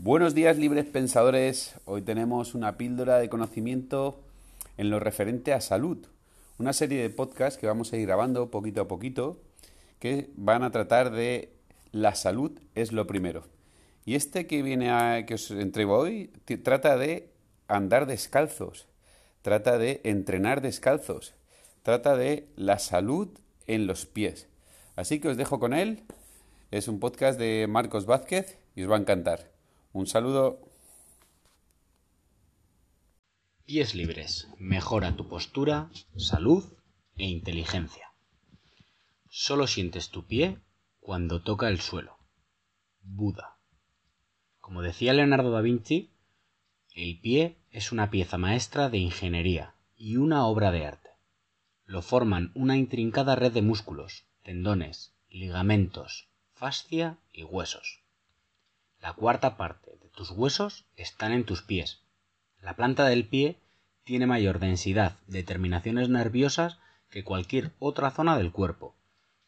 Buenos días, libres pensadores. Hoy tenemos una píldora de conocimiento en lo referente a salud. Una serie de podcasts que vamos a ir grabando poquito a poquito que van a tratar de la salud es lo primero. Y este que viene a, que os entrego hoy trata de andar descalzos, trata de entrenar descalzos, trata de la salud en los pies. Así que os dejo con él. Es un podcast de Marcos Vázquez y os va a encantar. Un saludo. Pies libres. Mejora tu postura, salud e inteligencia. Solo sientes tu pie cuando toca el suelo. Buda. Como decía Leonardo da Vinci, el pie es una pieza maestra de ingeniería y una obra de arte. Lo forman una intrincada red de músculos, tendones, ligamentos, fascia y huesos. La cuarta parte de tus huesos están en tus pies. La planta del pie tiene mayor densidad de terminaciones nerviosas que cualquier otra zona del cuerpo,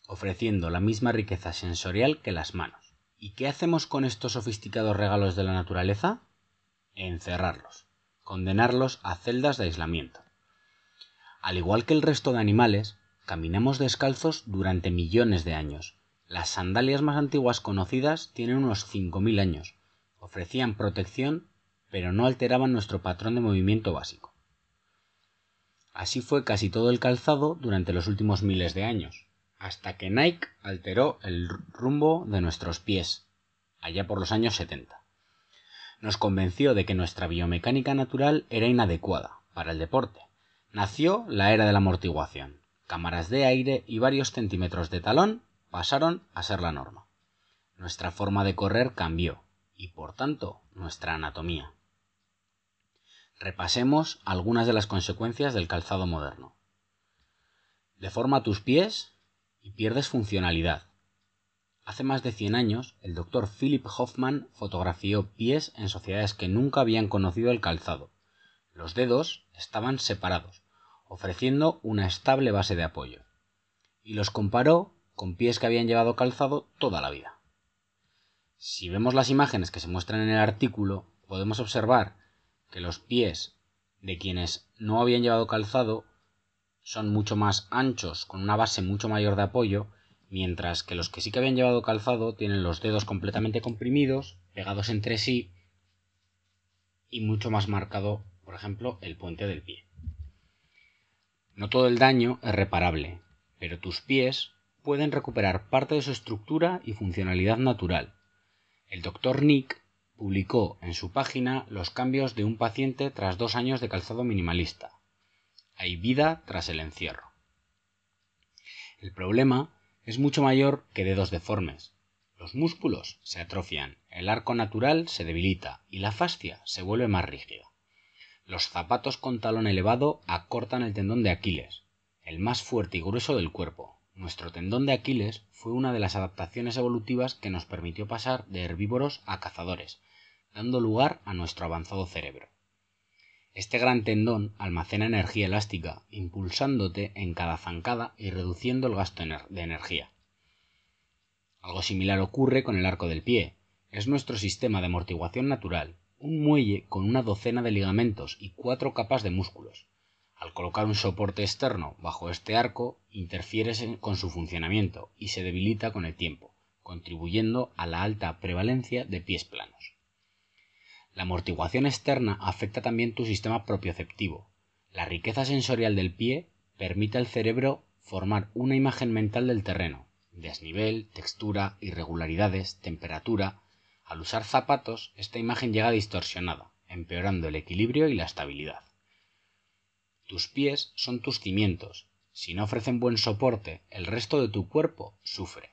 ofreciendo la misma riqueza sensorial que las manos. ¿Y qué hacemos con estos sofisticados regalos de la naturaleza? Encerrarlos, condenarlos a celdas de aislamiento. Al igual que el resto de animales, caminamos descalzos durante millones de años, las sandalias más antiguas conocidas tienen unos 5.000 años. Ofrecían protección, pero no alteraban nuestro patrón de movimiento básico. Así fue casi todo el calzado durante los últimos miles de años, hasta que Nike alteró el rumbo de nuestros pies, allá por los años 70. Nos convenció de que nuestra biomecánica natural era inadecuada para el deporte. Nació la era de la amortiguación, cámaras de aire y varios centímetros de talón pasaron a ser la norma. Nuestra forma de correr cambió y por tanto nuestra anatomía. Repasemos algunas de las consecuencias del calzado moderno. Deforma tus pies y pierdes funcionalidad. Hace más de 100 años, el doctor Philip Hoffman fotografió pies en sociedades que nunca habían conocido el calzado. Los dedos estaban separados, ofreciendo una estable base de apoyo, y los comparó con pies que habían llevado calzado toda la vida. Si vemos las imágenes que se muestran en el artículo, podemos observar que los pies de quienes no habían llevado calzado son mucho más anchos, con una base mucho mayor de apoyo, mientras que los que sí que habían llevado calzado tienen los dedos completamente comprimidos, pegados entre sí, y mucho más marcado, por ejemplo, el puente del pie. No todo el daño es reparable, pero tus pies pueden recuperar parte de su estructura y funcionalidad natural. El Dr. Nick publicó en su página los cambios de un paciente tras dos años de calzado minimalista. Hay vida tras el encierro. El problema es mucho mayor que dedos deformes. Los músculos se atrofian, el arco natural se debilita y la fascia se vuelve más rígida. Los zapatos con talón elevado acortan el tendón de Aquiles, el más fuerte y grueso del cuerpo, nuestro tendón de Aquiles fue una de las adaptaciones evolutivas que nos permitió pasar de herbívoros a cazadores, dando lugar a nuestro avanzado cerebro. Este gran tendón almacena energía elástica, impulsándote en cada zancada y reduciendo el gasto de energía. Algo similar ocurre con el arco del pie. Es nuestro sistema de amortiguación natural, un muelle con una docena de ligamentos y cuatro capas de músculos, al colocar un soporte externo bajo este arco, interfieres con su funcionamiento y se debilita con el tiempo, contribuyendo a la alta prevalencia de pies planos. La amortiguación externa afecta también tu sistema propioceptivo. La riqueza sensorial del pie permite al cerebro formar una imagen mental del terreno, desnivel, textura, irregularidades, temperatura. Al usar zapatos, esta imagen llega distorsionada, empeorando el equilibrio y la estabilidad. Tus pies son tus cimientos. Si no ofrecen buen soporte, el resto de tu cuerpo sufre.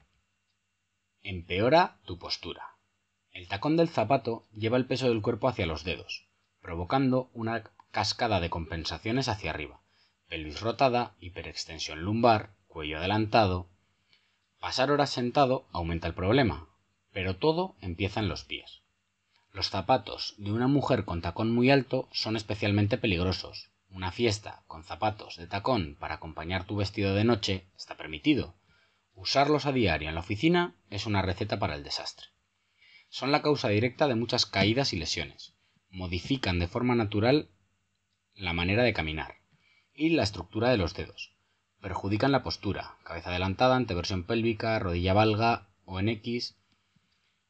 Empeora tu postura. El tacón del zapato lleva el peso del cuerpo hacia los dedos, provocando una cascada de compensaciones hacia arriba. Pelvis rotada, hiperextensión lumbar, cuello adelantado. Pasar horas sentado aumenta el problema, pero todo empieza en los pies. Los zapatos de una mujer con tacón muy alto son especialmente peligrosos, una fiesta con zapatos de tacón para acompañar tu vestido de noche está permitido. Usarlos a diario en la oficina es una receta para el desastre. Son la causa directa de muchas caídas y lesiones. Modifican de forma natural la manera de caminar y la estructura de los dedos. Perjudican la postura, cabeza adelantada, anteversión pélvica, rodilla valga o en X.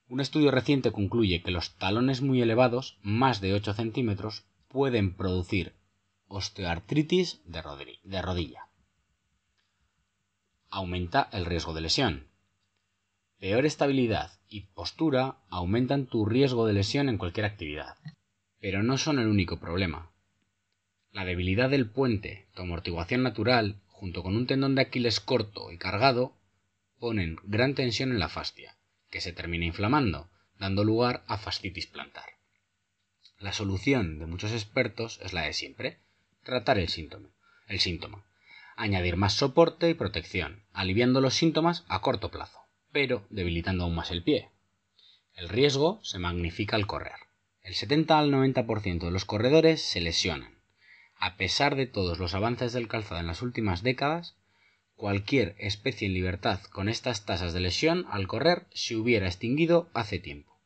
Un estudio reciente concluye que los talones muy elevados, más de 8 centímetros, pueden producir osteoartritis de, rodilla. Aumenta el riesgo de lesión. Peor estabilidad y postura aumentan tu riesgo de lesión en cualquier actividad. Pero no son el único problema. La debilidad del puente, tu amortiguación natural, junto con un tendón de Aquiles corto y cargado, ponen gran tensión en la fascia, que se termina inflamando, dando lugar a fascitis plantar. La solución de muchos expertos es la de siempre, tratar el síntoma, el síntoma, añadir más soporte y protección, aliviando los síntomas a corto plazo, pero debilitando aún más el pie. El riesgo se magnifica al correr. El 70 al 90% de los corredores se lesionan. A pesar de todos los avances del calzado en las últimas décadas, cualquier especie en libertad con estas tasas de lesión al correr se hubiera extinguido hace tiempo.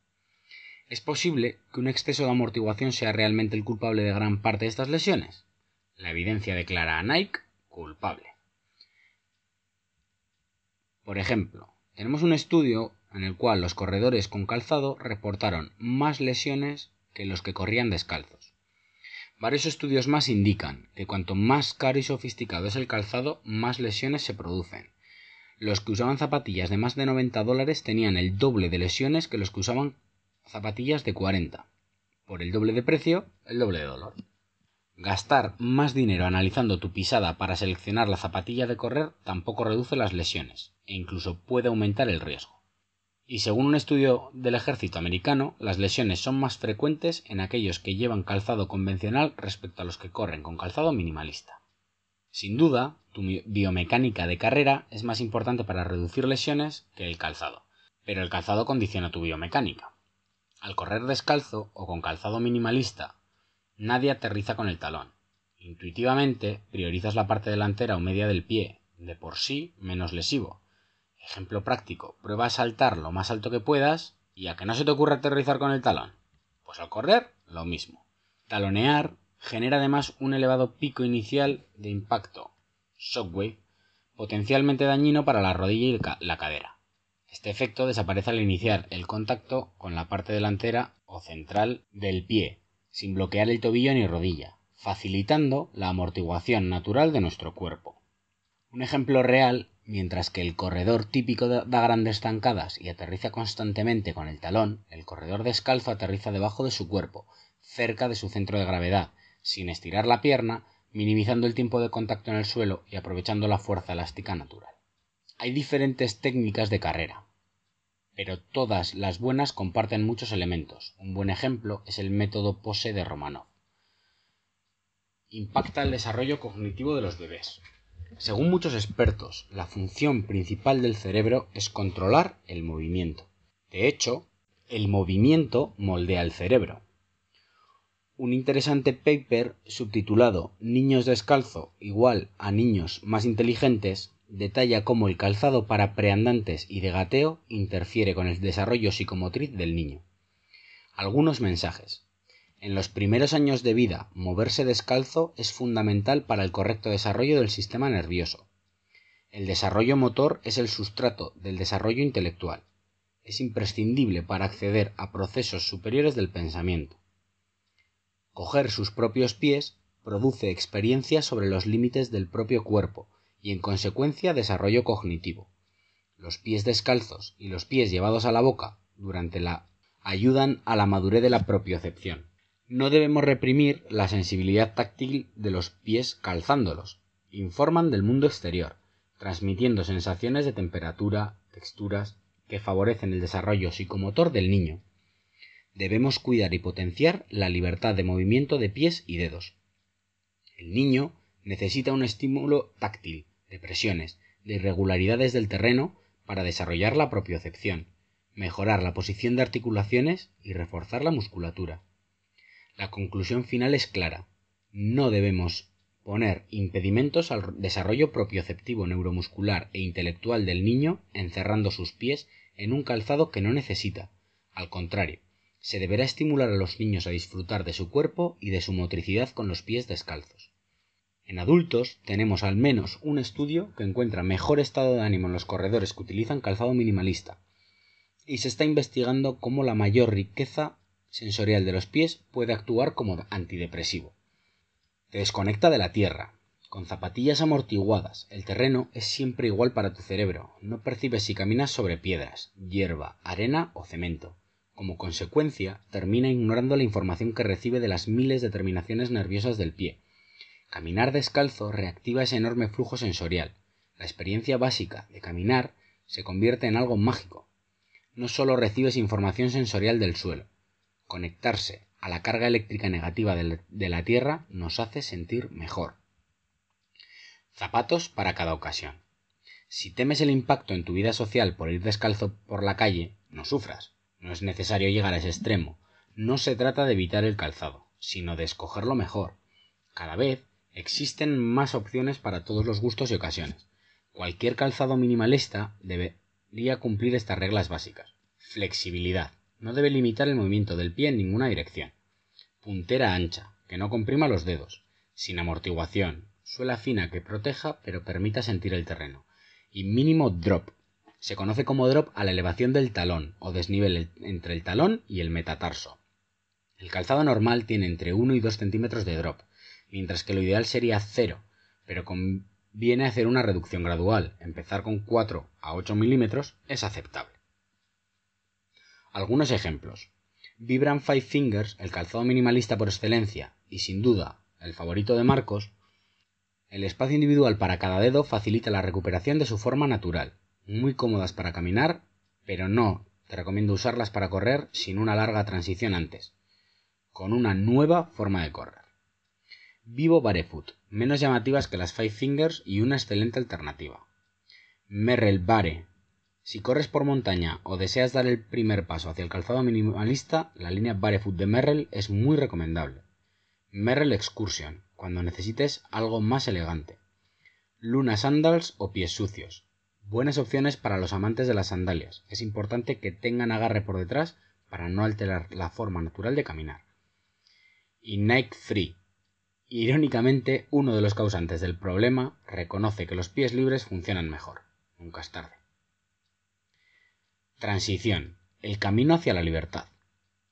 ¿Es posible que un exceso de amortiguación sea realmente el culpable de gran parte de estas lesiones? La evidencia declara a Nike culpable. Por ejemplo, tenemos un estudio en el cual los corredores con calzado reportaron más lesiones que los que corrían descalzos. Varios estudios más indican que cuanto más caro y sofisticado es el calzado, más lesiones se producen. Los que usaban zapatillas de más de 90 dólares tenían el doble de lesiones que los que usaban zapatillas de 40. Por el doble de precio, el doble de dolor. Gastar más dinero analizando tu pisada para seleccionar la zapatilla de correr tampoco reduce las lesiones e incluso puede aumentar el riesgo. Y según un estudio del ejército americano, las lesiones son más frecuentes en aquellos que llevan calzado convencional respecto a los que corren con calzado minimalista. Sin duda, tu biomecánica de carrera es más importante para reducir lesiones que el calzado, pero el calzado condiciona tu biomecánica. Al correr descalzo o con calzado minimalista, nadie aterriza con el talón. Intuitivamente priorizas la parte delantera o media del pie, de por sí menos lesivo. Ejemplo práctico, prueba a saltar lo más alto que puedas y a que no se te ocurra aterrizar con el talón. Pues al correr, lo mismo. Talonear genera además un elevado pico inicial de impacto, shockwave, potencialmente dañino para la rodilla y la cadera. Este efecto desaparece al iniciar el contacto con la parte delantera o central del pie, sin bloquear el tobillo ni rodilla, facilitando la amortiguación natural de nuestro cuerpo. Un ejemplo real, mientras que el corredor típico da grandes zancadas y aterriza constantemente con el talón, el corredor descalzo aterriza debajo de su cuerpo, cerca de su centro de gravedad, sin estirar la pierna, minimizando el tiempo de contacto en el suelo y aprovechando la fuerza elástica natural. Hay diferentes técnicas de carrera, pero todas las buenas comparten muchos elementos. Un buen ejemplo es el método POSE de Romanov. Impacta el desarrollo cognitivo de los bebés. Según muchos expertos, la función principal del cerebro es controlar el movimiento. De hecho, el movimiento moldea el cerebro. Un interesante paper subtitulado Niños descalzo igual a niños más inteligentes detalla cómo el calzado para preandantes y de gateo interfiere con el desarrollo psicomotriz del niño. Algunos mensajes. En los primeros años de vida, moverse descalzo es fundamental para el correcto desarrollo del sistema nervioso. El desarrollo motor es el sustrato del desarrollo intelectual. Es imprescindible para acceder a procesos superiores del pensamiento. Coger sus propios pies produce experiencias sobre los límites del propio cuerpo, y en consecuencia desarrollo cognitivo. Los pies descalzos y los pies llevados a la boca durante la ayudan a la madurez de la propiocepción. No debemos reprimir la sensibilidad táctil de los pies calzándolos. Informan del mundo exterior, transmitiendo sensaciones de temperatura, texturas, que favorecen el desarrollo psicomotor del niño. Debemos cuidar y potenciar la libertad de movimiento de pies y dedos. El niño necesita un estímulo táctil, de presiones, de irregularidades del terreno para desarrollar la propiocepción, mejorar la posición de articulaciones y reforzar la musculatura. La conclusión final es clara. No debemos poner impedimentos al desarrollo propioceptivo neuromuscular e intelectual del niño encerrando sus pies en un calzado que no necesita, Al contrario, se deberá estimular a los niños a disfrutar de su cuerpo y de su motricidad con los pies descalzos. En adultos tenemos al menos un estudio que encuentra mejor estado de ánimo en los corredores que utilizan calzado minimalista, y se está investigando cómo la mayor riqueza sensorial de los pies puede actuar como antidepresivo. Te desconecta de la tierra. Con zapatillas amortiguadas, el terreno es siempre igual para tu cerebro. No percibes si caminas sobre piedras, hierba, arena o cemento. Como consecuencia, termina ignorando la información que recibe de las miles de terminaciones nerviosas del pie. Caminar descalzo reactiva ese enorme flujo sensorial. La experiencia básica de caminar se convierte en algo mágico. No solo recibes información sensorial del suelo, conectarse a la carga eléctrica negativa de la Tierra nos hace sentir mejor. Zapatos para cada ocasión. Si temes el impacto en tu vida social por ir descalzo por la calle, no sufras. No es necesario llegar a ese extremo. No se trata de evitar el calzado, sino de escogerlo mejor. Cada vez existen más opciones para todos los gustos y ocasiones. Cualquier calzado minimalista debería cumplir estas reglas básicas. Flexibilidad. No debe limitar el movimiento del pie en ninguna dirección. Puntera ancha, que no comprima los dedos. Sin amortiguación. Suela fina que proteja pero permita sentir el terreno. Y mínimo drop. Se conoce como drop a la elevación del talón o desnivel entre el talón y el metatarso. El calzado normal tiene entre 1 y 2 centímetros de drop, mientras que lo ideal sería 0, pero conviene hacer una reducción gradual. Empezar con 4 a 8 milímetros es aceptable. Algunos ejemplos. Vibram Five Fingers, el calzado minimalista por excelencia y sin duda el favorito de Marcos, el espacio individual para cada dedo facilita la recuperación de su forma natural. Muy cómodas para caminar, pero no te recomiendo usarlas para correr sin una larga transición antes, con una nueva forma de correr. Vivo Barefoot, menos llamativas que las Five Fingers y una excelente alternativa. Merrell Bare, si corres por montaña o deseas dar el primer paso hacia el calzado minimalista, la línea Barefoot de Merrell es muy recomendable. Merrell Excursion, cuando necesites algo más elegante. Luna Sandals o pies sucios. Buenas opciones para los amantes de las sandalias. Es importante que tengan agarre por detrás para no alterar la forma natural de caminar. Y Nike Free. Irónicamente, uno de los causantes del problema reconoce que los pies libres funcionan mejor. Nunca es tarde. Transición. El camino hacia la libertad.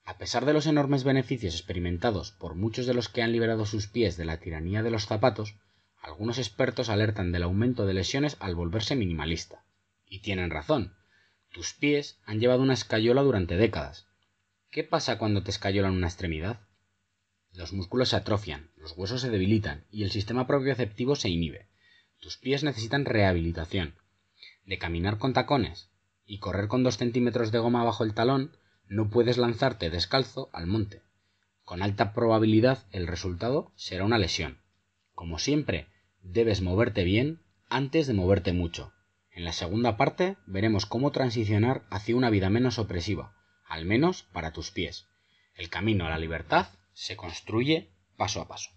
A pesar de los enormes beneficios experimentados por muchos de los que han liberado sus pies de la tiranía de los zapatos, algunos expertos alertan del aumento de lesiones al volverse minimalista. Y tienen razón. Tus pies han llevado una escayola durante décadas. ¿Qué pasa cuando te escayolan una extremidad? Los músculos se atrofian, los huesos se debilitan y el sistema propioceptivo se inhibe. Tus pies necesitan rehabilitación. De caminar con tacones, y correr con dos centímetros de goma bajo el talón, no puedes lanzarte descalzo al monte. Con alta probabilidad el resultado será una lesión. Como siempre, debes moverte bien antes de moverte mucho. En la segunda parte veremos cómo transicionar hacia una vida menos opresiva, al menos para tus pies. El camino a la libertad se construye paso a paso.